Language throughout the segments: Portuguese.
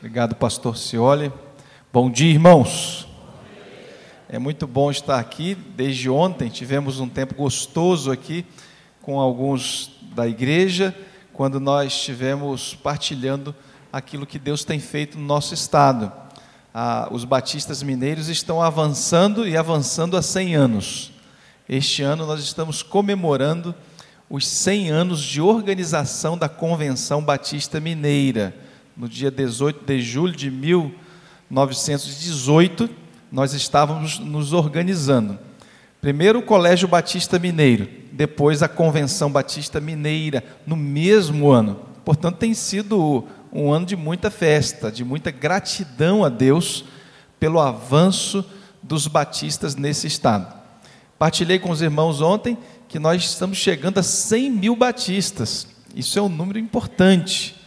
Obrigado, pastor Cioli. Bom dia, irmãos. É muito bom estar aqui. Desde ontem tivemos um tempo gostoso aqui com alguns da igreja, quando nós estivemos partilhando aquilo que Deus tem feito no nosso estado. Ah, os batistas mineiros estão avançando e avançando há 100 anos. Este ano nós estamos comemorando os 100 anos de organização da Convenção Batista Mineira no dia 18 de julho de 1918, nós estávamos nos organizando. Primeiro o Colégio Batista Mineiro, depois a Convenção Batista Mineira, no mesmo ano. Portanto, tem sido um ano de muita festa, de muita gratidão a Deus pelo avanço dos batistas nesse estado. Partilhei com os irmãos ontem que nós estamos chegando a 100 mil batistas. Isso é um número importante.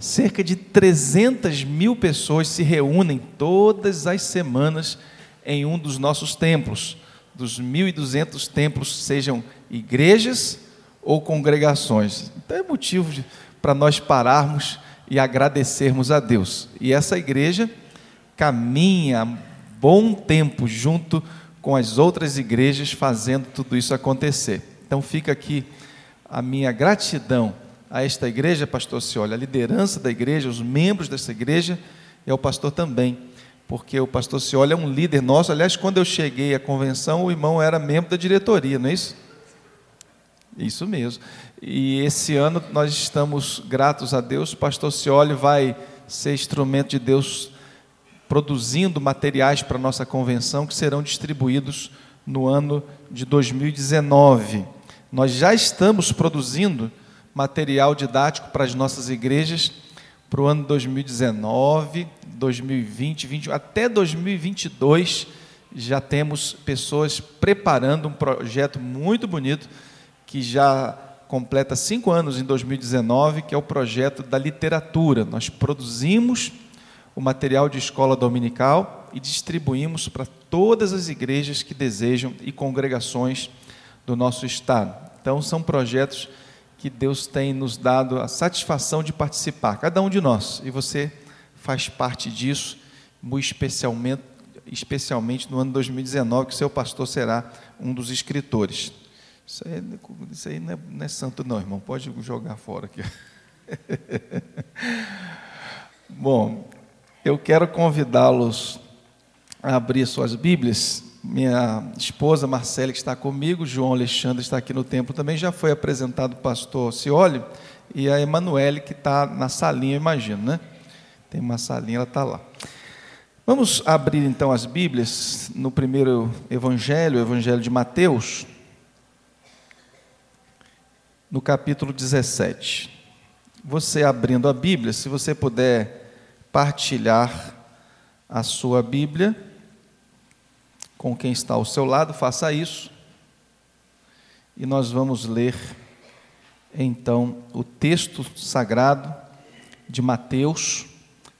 Cerca de 300 mil pessoas se reúnem todas as semanas em um dos nossos templos, dos 1.200 templos, sejam igrejas ou congregações. Então é motivo para nós pararmos e agradecermos a Deus. E essa igreja caminha bom tempo junto com as outras igrejas fazendo tudo isso acontecer. Então fica aqui a minha gratidão a esta igreja, pastor Cioli, a liderança da igreja, os membros dessa igreja, e ao pastor também, porque o pastor Cioli é um líder nosso. Aliás, quando eu cheguei à convenção, o irmão era membro da diretoria, não é isso? Isso mesmo. E esse ano nós estamos gratos a Deus. O pastor Cioli vai ser instrumento de Deus produzindo materiais para a nossa convenção que serão distribuídos no ano de 2019. Nós já estamos produzindo material didático para as nossas igrejas para o ano 2019, 2020, 20, até 2022 já temos pessoas preparando um projeto muito bonito que já completa cinco anos em 2019, que é o projeto da literatura. Nós produzimos o material de escola dominical e distribuímos para todas as igrejas que desejam e congregações do nosso estado. Então, são projetos que Deus tem nos dado a satisfação de participar, cada um de nós, e você faz parte disso, muito especialmente, especialmente no ano 2019, que seu pastor será um dos escritores. Isso aí, isso aí não, é, não é santo, não, irmão, pode jogar fora aqui. Bom, eu quero convidá-los a abrir suas Bíblias minha esposa Marcela, que está comigo, João Alexandre está aqui no templo também, já foi apresentado o pastor Cioli, e a Emanuele, que está na salinha, imagino, né? Tem uma salinha, ela está lá. Vamos abrir então as Bíblias no primeiro evangelho, o evangelho de Mateus, no capítulo 17. Você abrindo a Bíblia, se você puder partilhar a sua Bíblia, com quem está ao seu lado, faça isso. E nós vamos ler então o texto sagrado de Mateus,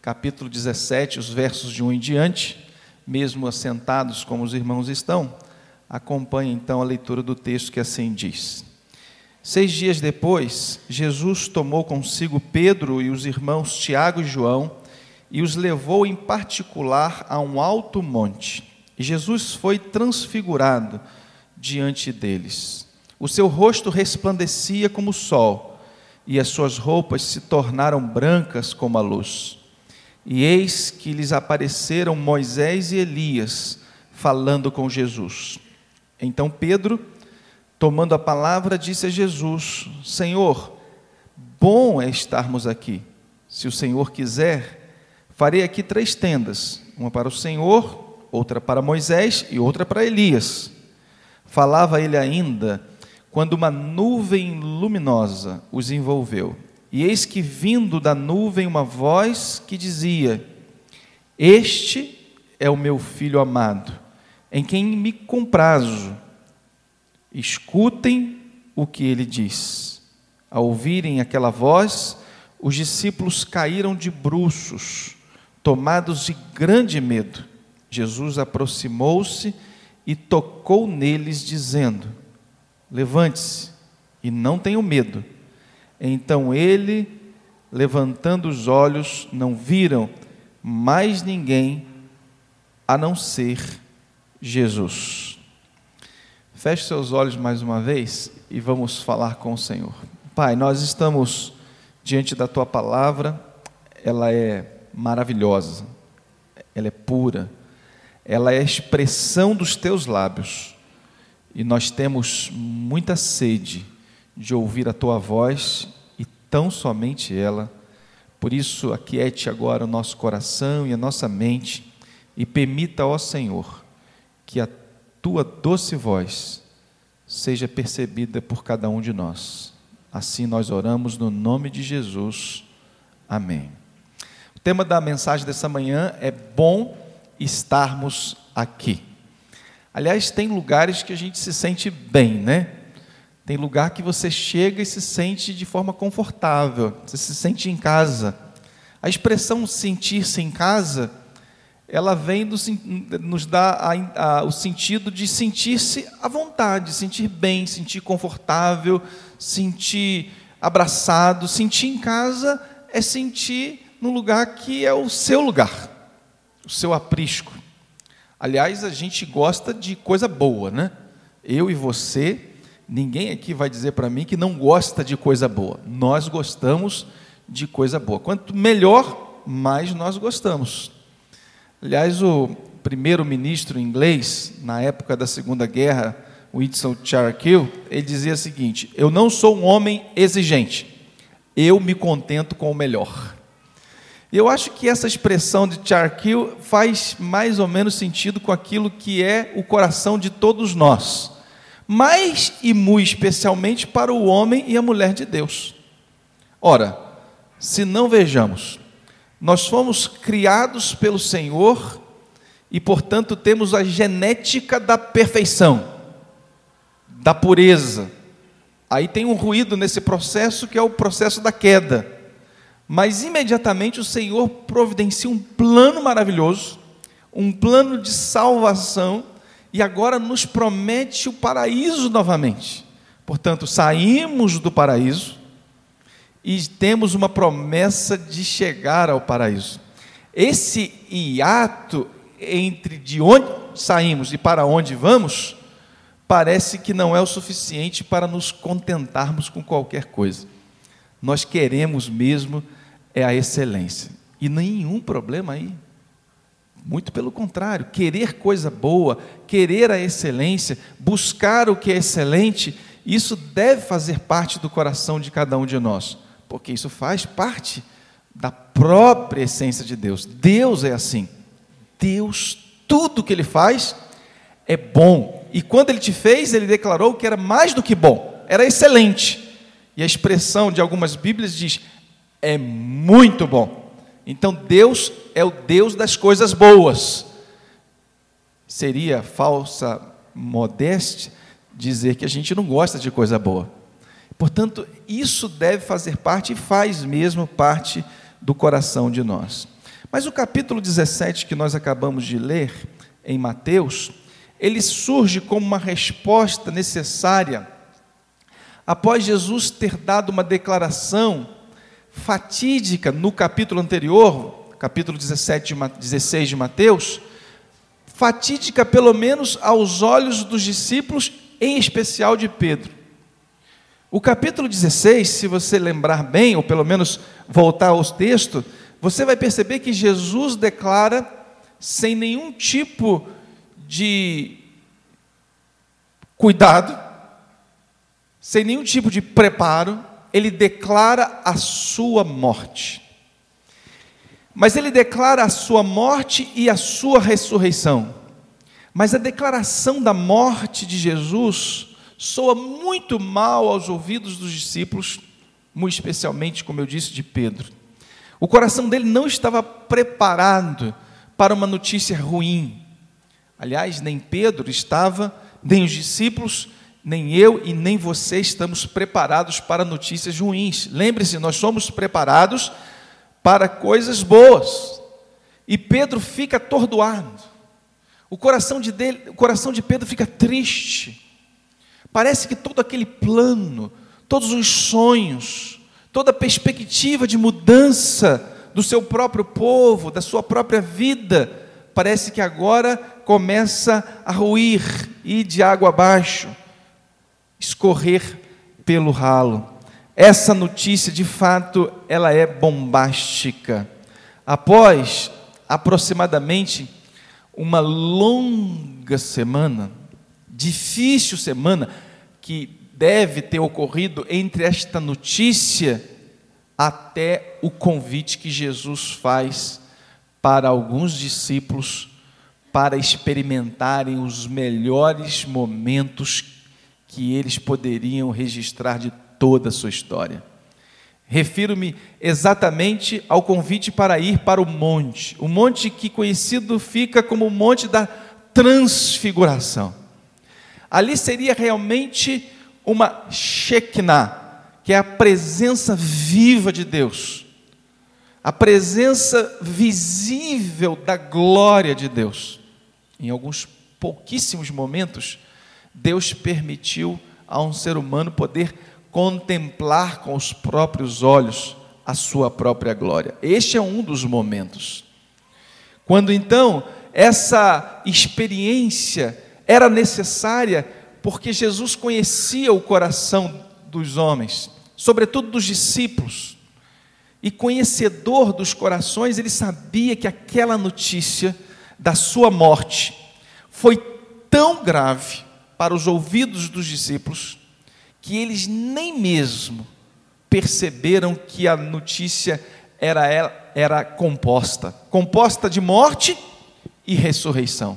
capítulo 17, os versos de 1 em diante, mesmo assentados como os irmãos estão. Acompanhe então a leitura do texto que assim diz. Seis dias depois, Jesus tomou consigo Pedro e os irmãos Tiago e João e os levou em particular a um alto monte e Jesus foi transfigurado diante deles. O seu rosto resplandecia como o sol, e as suas roupas se tornaram brancas como a luz. E eis que lhes apareceram Moisés e Elias, falando com Jesus. Então Pedro, tomando a palavra, disse a Jesus: Senhor, bom é estarmos aqui. Se o Senhor quiser, farei aqui três tendas: uma para o Senhor, outra para Moisés e outra para Elias. Falava ele ainda quando uma nuvem luminosa os envolveu. E eis que vindo da nuvem uma voz que dizia: Este é o meu filho amado, em quem me comprazo. Escutem o que ele diz. Ao ouvirem aquela voz, os discípulos caíram de bruços, tomados de grande medo. Jesus aproximou-se e tocou neles, dizendo: Levante-se e não tenham medo. Então ele, levantando os olhos, não viram mais ninguém a não ser Jesus. Feche seus olhos mais uma vez e vamos falar com o Senhor. Pai, nós estamos diante da tua palavra, ela é maravilhosa, ela é pura, ela é a expressão dos teus lábios e nós temos muita sede de ouvir a tua voz e tão somente ela. Por isso, aquiete agora o nosso coração e a nossa mente e permita, ó Senhor, que a tua doce voz seja percebida por cada um de nós. Assim nós oramos no nome de Jesus. Amém. O tema da mensagem dessa manhã é bom estarmos aqui. Aliás, tem lugares que a gente se sente bem, né? Tem lugar que você chega e se sente de forma confortável, você se sente em casa. A expressão sentir-se em casa ela vem do, nos dá a, a, o sentido de sentir-se à vontade, sentir bem, sentir confortável, sentir abraçado. Sentir em casa é sentir no lugar que é o seu lugar, o seu aprisco. Aliás, a gente gosta de coisa boa, né? Eu e você, ninguém aqui vai dizer para mim que não gosta de coisa boa. Nós gostamos de coisa boa. Quanto melhor, mais nós gostamos. Aliás, o primeiro-ministro inglês, na época da Segunda Guerra, Winston Churchill, ele dizia o seguinte: Eu não sou um homem exigente, eu me contento com o melhor. E eu acho que essa expressão de Churchill faz mais ou menos sentido com aquilo que é o coração de todos nós, mais e muito especialmente para o homem e a mulher de Deus. Ora, se não vejamos nós fomos criados pelo Senhor e, portanto, temos a genética da perfeição, da pureza. Aí tem um ruído nesse processo que é o processo da queda. Mas imediatamente o Senhor providencia um plano maravilhoso, um plano de salvação, e agora nos promete o paraíso novamente. Portanto, saímos do paraíso, e temos uma promessa de chegar ao paraíso. Esse hiato entre de onde saímos e para onde vamos, parece que não é o suficiente para nos contentarmos com qualquer coisa. Nós queremos mesmo é a excelência. E nenhum problema aí. Muito pelo contrário, querer coisa boa, querer a excelência, buscar o que é excelente, isso deve fazer parte do coração de cada um de nós porque isso faz parte da própria essência de Deus. Deus é assim. Deus, tudo que Ele faz é bom. E quando Ele te fez, Ele declarou que era mais do que bom, era excelente. E a expressão de algumas Bíblias diz: é muito bom. Então Deus é o Deus das coisas boas. Seria falsa modéstia dizer que a gente não gosta de coisa boa. Portanto, isso deve fazer parte e faz mesmo parte do coração de nós. Mas o capítulo 17 que nós acabamos de ler em Mateus, ele surge como uma resposta necessária após Jesus ter dado uma declaração fatídica no capítulo anterior, capítulo 17, 16 de Mateus, fatídica pelo menos aos olhos dos discípulos, em especial de Pedro. O capítulo 16, se você lembrar bem, ou pelo menos voltar ao texto, você vai perceber que Jesus declara, sem nenhum tipo de cuidado, sem nenhum tipo de preparo, ele declara a sua morte. Mas ele declara a sua morte e a sua ressurreição. Mas a declaração da morte de Jesus soa muito mal aos ouvidos dos discípulos, muito especialmente, como eu disse, de Pedro. O coração dele não estava preparado para uma notícia ruim. Aliás, nem Pedro estava, nem os discípulos, nem eu e nem você estamos preparados para notícias ruins. Lembre-se, nós somos preparados para coisas boas. E Pedro fica atordoado. O coração de, dele, o coração de Pedro fica triste. Parece que todo aquele plano, todos os sonhos, toda a perspectiva de mudança do seu próprio povo, da sua própria vida, parece que agora começa a ruir, ir de água abaixo, escorrer pelo ralo. Essa notícia, de fato, ela é bombástica. Após aproximadamente uma longa semana, difícil semana, que deve ter ocorrido entre esta notícia até o convite que Jesus faz para alguns discípulos para experimentarem os melhores momentos que eles poderiam registrar de toda a sua história. Refiro-me exatamente ao convite para ir para o monte, o monte que conhecido fica como o monte da transfiguração. Ali seria realmente uma Shekinah, que é a presença viva de Deus, a presença visível da glória de Deus. Em alguns pouquíssimos momentos, Deus permitiu a um ser humano poder contemplar com os próprios olhos a sua própria glória. Este é um dos momentos. Quando então essa experiência era necessária, porque Jesus conhecia o coração dos homens, sobretudo dos discípulos, e conhecedor dos corações, ele sabia que aquela notícia da sua morte foi tão grave para os ouvidos dos discípulos que eles nem mesmo perceberam que a notícia era, era composta composta de morte e ressurreição.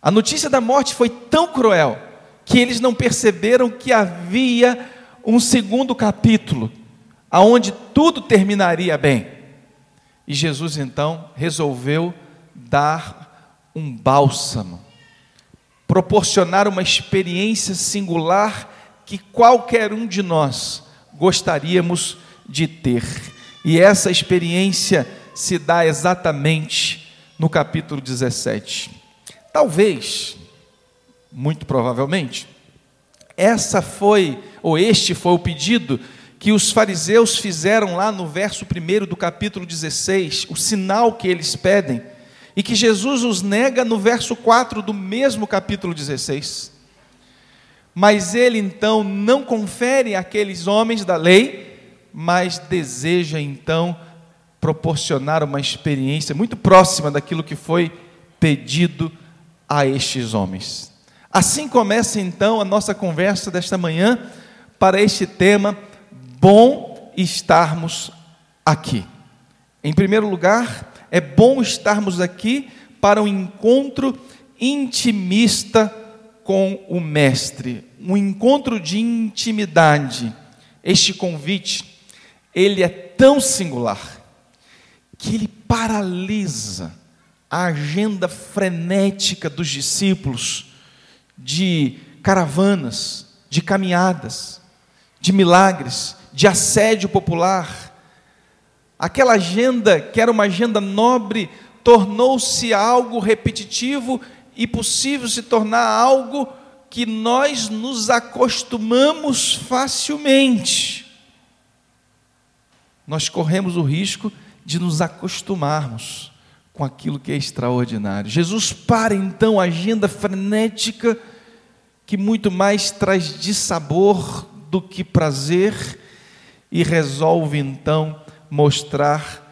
A notícia da morte foi tão cruel que eles não perceberam que havia um segundo capítulo, aonde tudo terminaria bem. E Jesus então resolveu dar um bálsamo, proporcionar uma experiência singular que qualquer um de nós gostaríamos de ter. E essa experiência se dá exatamente no capítulo 17. Talvez, muito provavelmente, essa foi, ou este foi o pedido que os fariseus fizeram lá no verso 1 do capítulo 16, o sinal que eles pedem, e que Jesus os nega no verso 4 do mesmo capítulo 16. Mas ele então não confere àqueles homens da lei, mas deseja então proporcionar uma experiência muito próxima daquilo que foi pedido a estes homens. Assim começa então a nossa conversa desta manhã para este tema, bom estarmos aqui. Em primeiro lugar, é bom estarmos aqui para um encontro intimista com o Mestre, um encontro de intimidade. Este convite, ele é tão singular que ele paralisa a agenda frenética dos discípulos de caravanas, de caminhadas, de milagres, de assédio popular. Aquela agenda, que era uma agenda nobre, tornou-se algo repetitivo e possível se tornar algo que nós nos acostumamos facilmente. Nós corremos o risco de nos acostumarmos com aquilo que é extraordinário. Jesus para então a agenda frenética que muito mais traz dissabor do que prazer e resolve então mostrar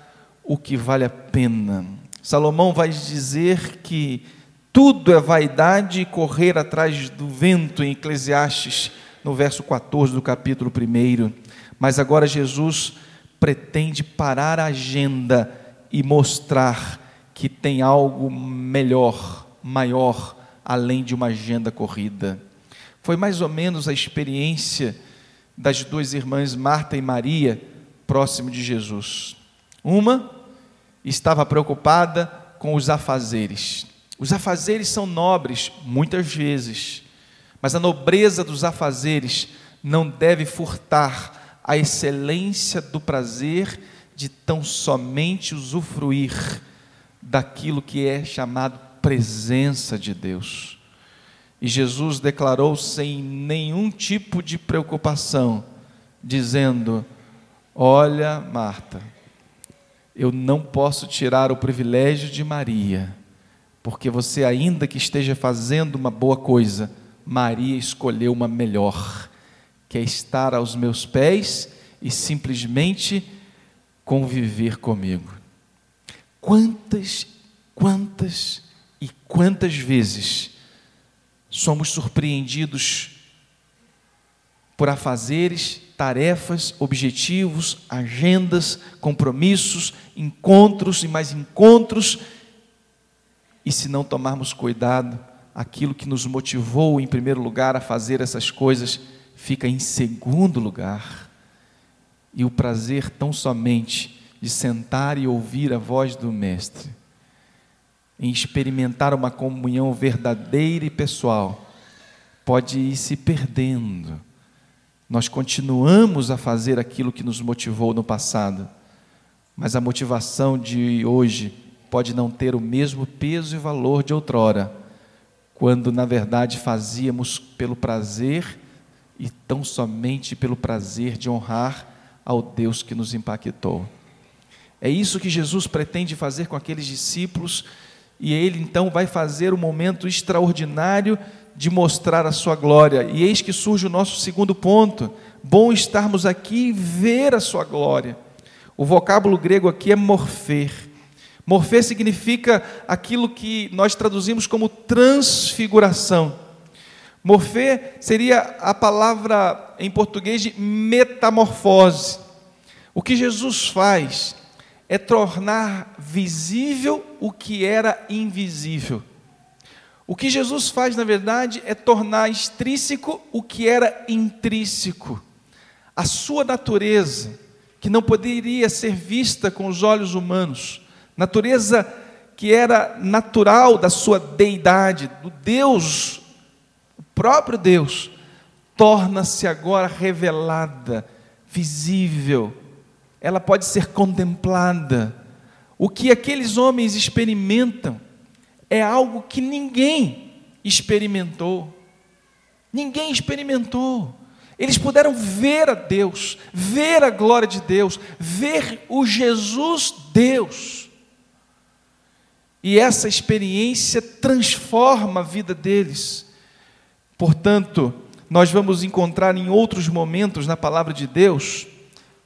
o que vale a pena. Salomão vai dizer que tudo é vaidade e correr atrás do vento, em Eclesiastes, no verso 14 do capítulo 1. Mas agora Jesus pretende parar a agenda e mostrar que tem algo melhor, maior, além de uma agenda corrida. Foi mais ou menos a experiência das duas irmãs Marta e Maria, próximo de Jesus. Uma estava preocupada com os afazeres os afazeres são nobres, muitas vezes, mas a nobreza dos afazeres não deve furtar a excelência do prazer de tão somente usufruir daquilo que é chamado presença de Deus. E Jesus declarou sem nenhum tipo de preocupação, dizendo: Olha, Marta, eu não posso tirar o privilégio de Maria, porque você, ainda que esteja fazendo uma boa coisa, Maria escolheu uma melhor, que é estar aos meus pés e simplesmente conviver comigo. Quantas, quantas e quantas vezes somos surpreendidos por afazeres, tarefas, objetivos, agendas, compromissos, encontros e mais encontros, e se não tomarmos cuidado, aquilo que nos motivou em primeiro lugar a fazer essas coisas fica em segundo lugar. E o prazer tão somente de sentar e ouvir a voz do Mestre, em experimentar uma comunhão verdadeira e pessoal, pode ir se perdendo. Nós continuamos a fazer aquilo que nos motivou no passado, mas a motivação de hoje pode não ter o mesmo peso e valor de outrora, quando na verdade fazíamos pelo prazer e tão somente pelo prazer de honrar ao Deus que nos impactou. É isso que Jesus pretende fazer com aqueles discípulos, e ele então vai fazer um momento extraordinário de mostrar a sua glória. E eis que surge o nosso segundo ponto: bom estarmos aqui e ver a sua glória. O vocábulo grego aqui é morfer. Morfer significa aquilo que nós traduzimos como transfiguração. Morfer seria a palavra em português de metamorfose. O que Jesus faz é tornar visível o que era invisível. O que Jesus faz, na verdade, é tornar extrínseco o que era intrínseco. A sua natureza, que não poderia ser vista com os olhos humanos, natureza que era natural da sua deidade, do Deus, o próprio Deus, torna-se agora revelada, visível, ela pode ser contemplada. O que aqueles homens experimentam é algo que ninguém experimentou. Ninguém experimentou. Eles puderam ver a Deus, ver a glória de Deus, ver o Jesus Deus. E essa experiência transforma a vida deles. Portanto, nós vamos encontrar em outros momentos na palavra de Deus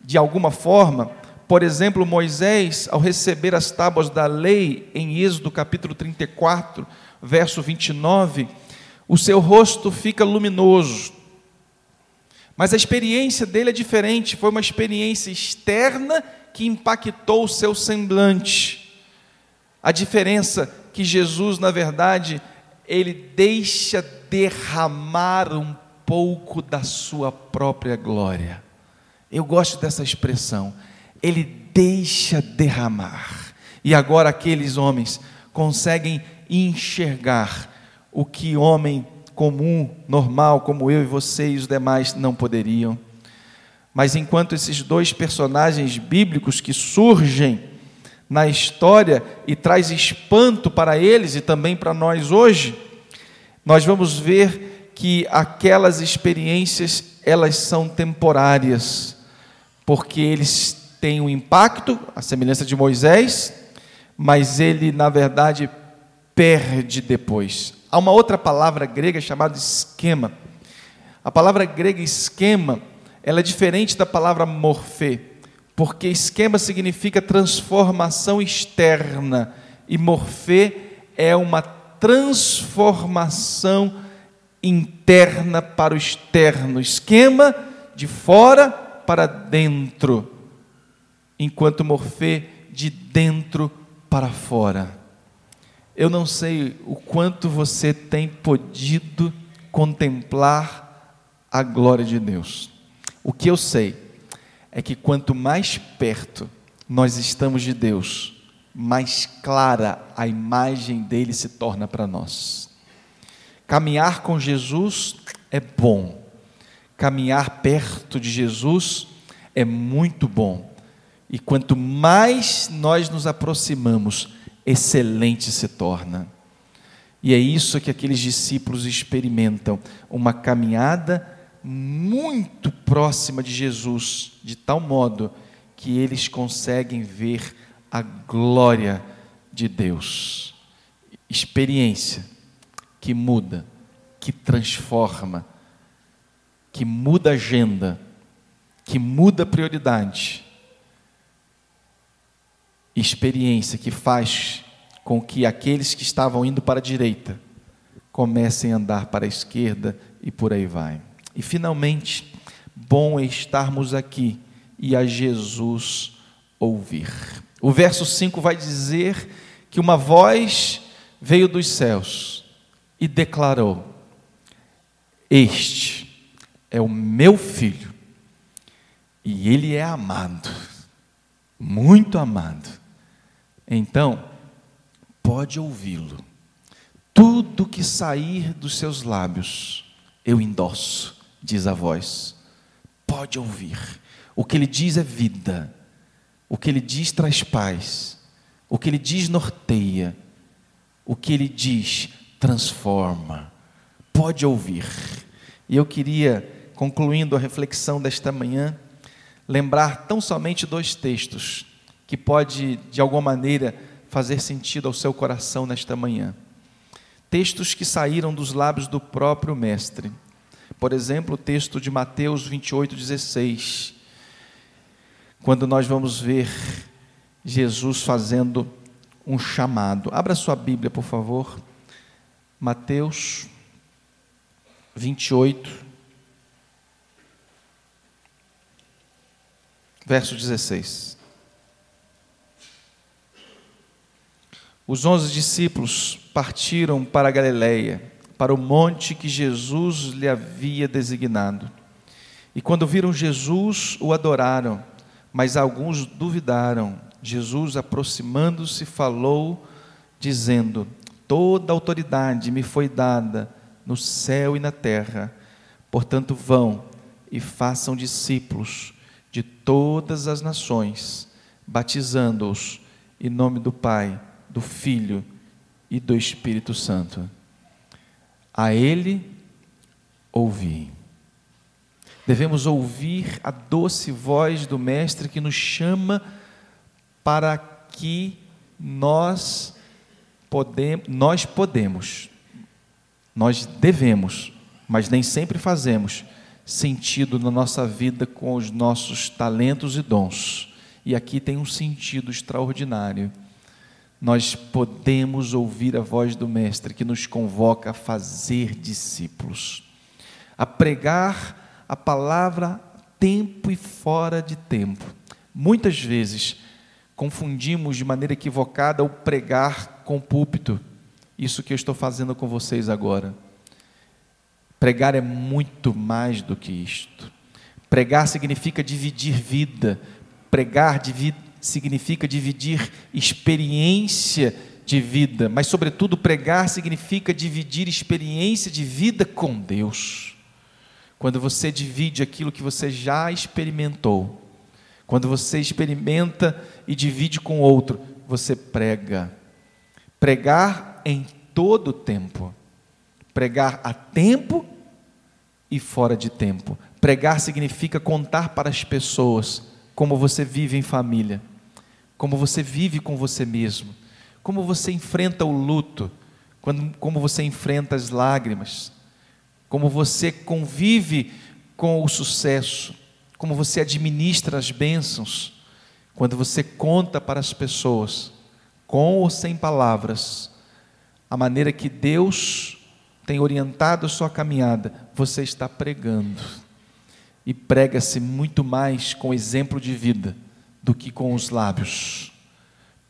de alguma forma. Por exemplo, Moisés, ao receber as tábuas da lei, em Êxodo capítulo 34, verso 29, o seu rosto fica luminoso. Mas a experiência dele é diferente, foi uma experiência externa que impactou o seu semblante. A diferença que Jesus, na verdade, ele deixa derramar um pouco da sua própria glória. Eu gosto dessa expressão. Ele deixa derramar. E agora aqueles homens conseguem enxergar o que homem comum, normal, como eu e você e os demais não poderiam. Mas enquanto esses dois personagens bíblicos que surgem na história e traz espanto para eles e também para nós hoje, nós vamos ver que aquelas experiências elas são temporárias porque eles têm um impacto, a semelhança de Moisés, mas ele, na verdade, perde depois. Há uma outra palavra grega chamada esquema. A palavra grega esquema, ela é diferente da palavra morfê, porque esquema significa transformação externa e morfê é uma transformação interna para o externo. Esquema de fora para dentro, enquanto Morfê de dentro para fora. Eu não sei o quanto você tem podido contemplar a glória de Deus. O que eu sei é que quanto mais perto nós estamos de Deus, mais clara a imagem dele se torna para nós. Caminhar com Jesus é bom, caminhar perto de Jesus é muito bom. E quanto mais nós nos aproximamos, excelente se torna. E é isso que aqueles discípulos experimentam, uma caminhada muito próxima de Jesus, de tal modo que eles conseguem ver a glória de Deus. Experiência que muda, que transforma, que muda agenda, que muda prioridade. Experiência que faz com que aqueles que estavam indo para a direita comecem a andar para a esquerda e por aí vai. E finalmente, bom é estarmos aqui e a Jesus ouvir. O verso 5 vai dizer que uma voz veio dos céus e declarou: Este é o meu filho, e ele é amado, muito amado. Então, pode ouvi-lo. Tudo que sair dos seus lábios, eu endosso, diz a voz. Pode ouvir. O que ele diz é vida. O que ele diz traz paz. O que ele diz norteia. O que ele diz transforma. Pode ouvir. E eu queria, concluindo a reflexão desta manhã, lembrar tão somente dois textos que pode de alguma maneira fazer sentido ao seu coração nesta manhã. Textos que saíram dos lábios do próprio mestre. Por exemplo, o texto de Mateus 28, 16, quando nós vamos ver Jesus fazendo um chamado. Abra sua Bíblia, por favor. Mateus 28, verso 16. Os onze discípulos partiram para a Galileia, para o monte que Jesus lhe havia designado. E quando viram Jesus, o adoraram, mas alguns duvidaram. Jesus, aproximando-se, falou, dizendo: Toda autoridade me foi dada no céu e na terra. Portanto, vão e façam discípulos de todas as nações, batizando-os em nome do Pai do Filho e do Espírito Santo. A Ele ouvi. Devemos ouvir a doce voz do Mestre que nos chama para que nós podemos, nós podemos, nós devemos, mas nem sempre fazemos sentido na nossa vida com os nossos talentos e dons. E aqui tem um sentido extraordinário nós podemos ouvir a voz do Mestre que nos convoca a fazer discípulos, a pregar a palavra tempo e fora de tempo. Muitas vezes confundimos de maneira equivocada o pregar com o púlpito, isso que eu estou fazendo com vocês agora. Pregar é muito mais do que isto. Pregar significa dividir vida, pregar significa dividir experiência de vida, mas, sobretudo, pregar significa dividir experiência de vida com Deus. Quando você divide aquilo que você já experimentou, quando você experimenta e divide com outro, você prega. Pregar em todo o tempo. Pregar a tempo e fora de tempo. Pregar significa contar para as pessoas como você vive em família como você vive com você mesmo, como você enfrenta o luto, como você enfrenta as lágrimas, como você convive com o sucesso, como você administra as bênçãos, quando você conta para as pessoas, com ou sem palavras, a maneira que Deus tem orientado a sua caminhada, você está pregando. E prega-se muito mais com exemplo de vida do que com os lábios.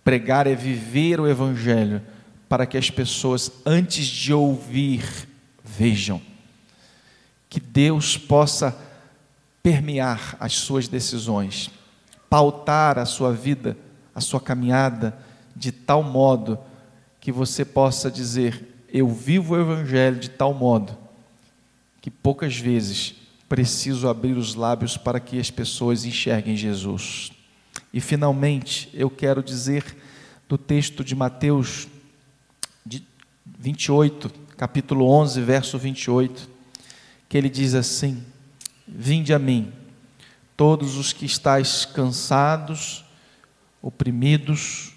Pregar é viver o Evangelho para que as pessoas, antes de ouvir, vejam. Que Deus possa permear as suas decisões, pautar a sua vida, a sua caminhada, de tal modo que você possa dizer: Eu vivo o Evangelho de tal modo que poucas vezes preciso abrir os lábios para que as pessoas enxerguem Jesus. E finalmente, eu quero dizer do texto de Mateus 28, capítulo 11, verso 28, que ele diz assim: Vinde a mim, todos os que estáis cansados oprimidos,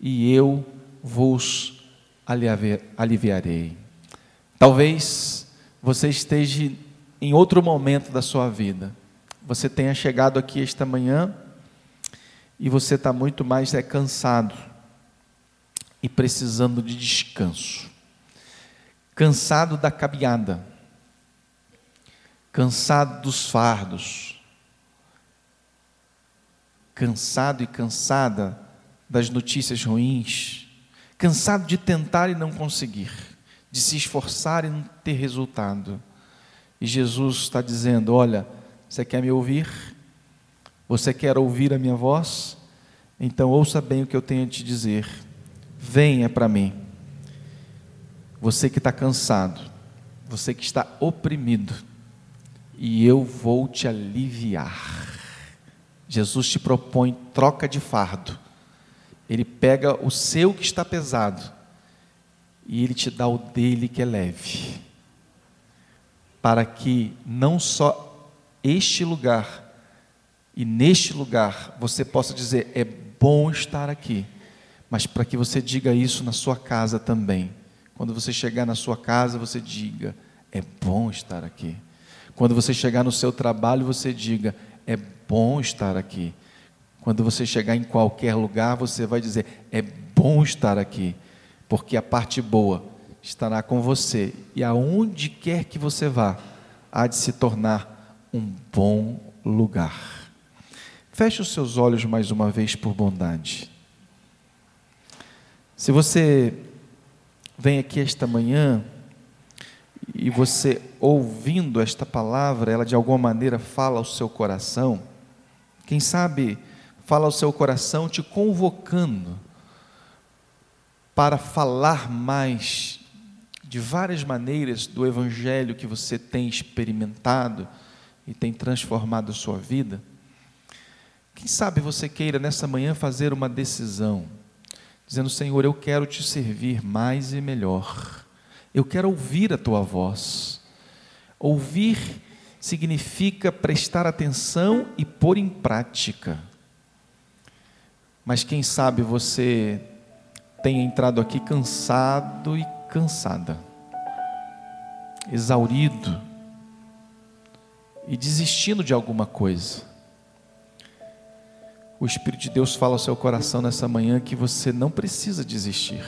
e eu vos aliviarei. Talvez você esteja em outro momento da sua vida. Você tenha chegado aqui esta manhã e você está muito mais é, cansado e precisando de descanso. Cansado da caminhada, cansado dos fardos, cansado e cansada das notícias ruins, cansado de tentar e não conseguir, de se esforçar e não ter resultado. E Jesus está dizendo: Olha, você quer me ouvir? Você quer ouvir a minha voz? Então ouça bem o que eu tenho a te dizer. Venha para mim. Você que está cansado, você que está oprimido, e eu vou te aliviar. Jesus te propõe troca de fardo. Ele pega o seu que está pesado e ele te dá o dele que é leve. Para que não só este lugar e neste lugar você possa dizer: é bom estar aqui, mas para que você diga isso na sua casa também. Quando você chegar na sua casa, você diga: é bom estar aqui. Quando você chegar no seu trabalho, você diga: é bom estar aqui. Quando você chegar em qualquer lugar, você vai dizer: é bom estar aqui, porque a parte boa estará com você e aonde quer que você vá, há de se tornar um bom lugar. Feche os seus olhos mais uma vez por bondade. Se você vem aqui esta manhã e você ouvindo esta palavra, ela de alguma maneira fala ao seu coração, quem sabe fala ao seu coração te convocando para falar mais de várias maneiras do evangelho que você tem experimentado e tem transformado a sua vida. Quem sabe você queira nessa manhã fazer uma decisão, dizendo: Senhor, eu quero te servir mais e melhor, eu quero ouvir a tua voz. Ouvir significa prestar atenção e pôr em prática. Mas quem sabe você tenha entrado aqui cansado e cansada, exaurido e desistindo de alguma coisa o Espírito de Deus fala ao seu coração nessa manhã que você não precisa desistir,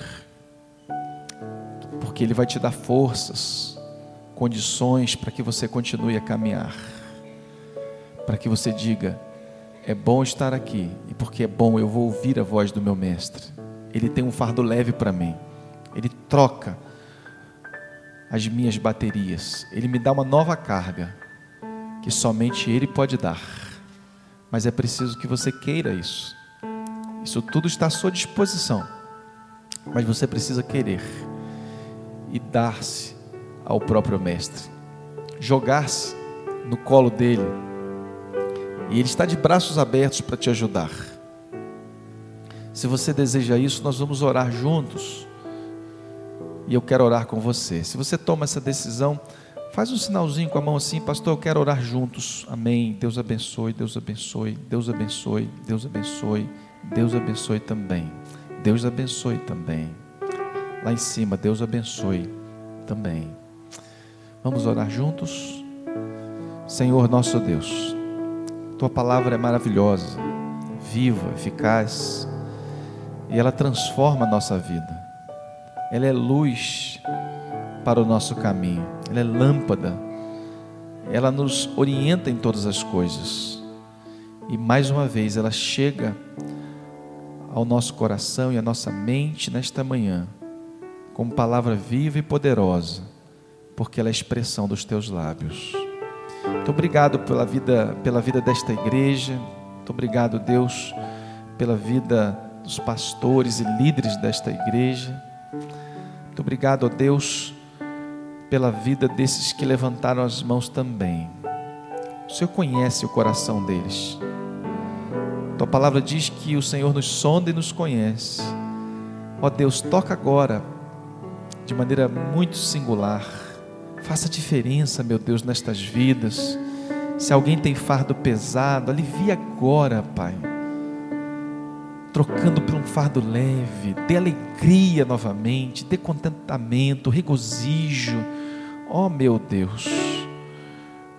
porque Ele vai te dar forças, condições para que você continue a caminhar, para que você diga: é bom estar aqui, e porque é bom eu vou ouvir a voz do meu Mestre. Ele tem um fardo leve para mim, Ele troca as minhas baterias, Ele me dá uma nova carga que somente Ele pode dar mas é preciso que você queira isso. Isso tudo está à sua disposição, mas você precisa querer e dar-se ao próprio Mestre, jogar-se no colo dele, e ele está de braços abertos para te ajudar. Se você deseja isso, nós vamos orar juntos. E eu quero orar com você. Se você toma essa decisão, Faz um sinalzinho com a mão assim, pastor, eu quero orar juntos. Amém. Deus abençoe, Deus abençoe, Deus abençoe, Deus abençoe, Deus abençoe também. Deus abençoe também. Lá em cima, Deus abençoe também. Vamos orar juntos? Senhor nosso Deus, tua palavra é maravilhosa, viva, eficaz, e ela transforma a nossa vida. Ela é luz para o nosso caminho ela é lâmpada, ela nos orienta em todas as coisas. E mais uma vez ela chega ao nosso coração e à nossa mente nesta manhã, como palavra viva e poderosa, porque ela é a expressão dos teus lábios. Muito obrigado pela vida, pela vida desta igreja. Muito obrigado, Deus, pela vida dos pastores e líderes desta igreja. Muito obrigado, ó Deus, pela vida desses que levantaram as mãos também. O Senhor conhece o coração deles. Tua palavra diz que o Senhor nos sonda e nos conhece. Ó Deus, toca agora de maneira muito singular. Faça diferença, meu Deus, nestas vidas. Se alguém tem fardo pesado, alivia agora, Pai. trocando por um fardo leve, dê alegria novamente, dê contentamento, regozijo. Ó oh, meu Deus,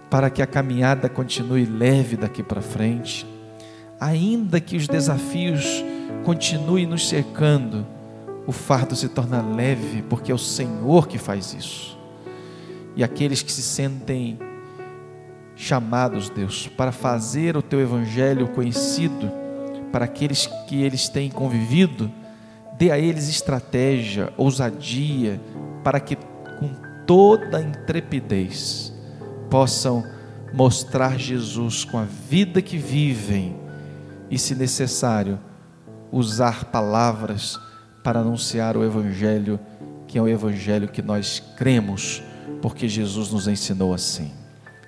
para que a caminhada continue leve daqui para frente, ainda que os desafios continuem nos cercando, o fardo se torna leve, porque é o Senhor que faz isso. E aqueles que se sentem chamados, Deus, para fazer o teu evangelho conhecido para aqueles que eles têm convivido, dê a eles estratégia, ousadia, para que toda intrepidez possam mostrar Jesus com a vida que vivem e, se necessário, usar palavras para anunciar o Evangelho, que é o Evangelho que nós cremos, porque Jesus nos ensinou assim.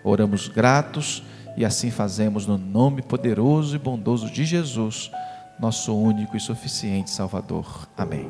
Oramos gratos e assim fazemos no nome poderoso e bondoso de Jesus, nosso único e suficiente Salvador. Amém.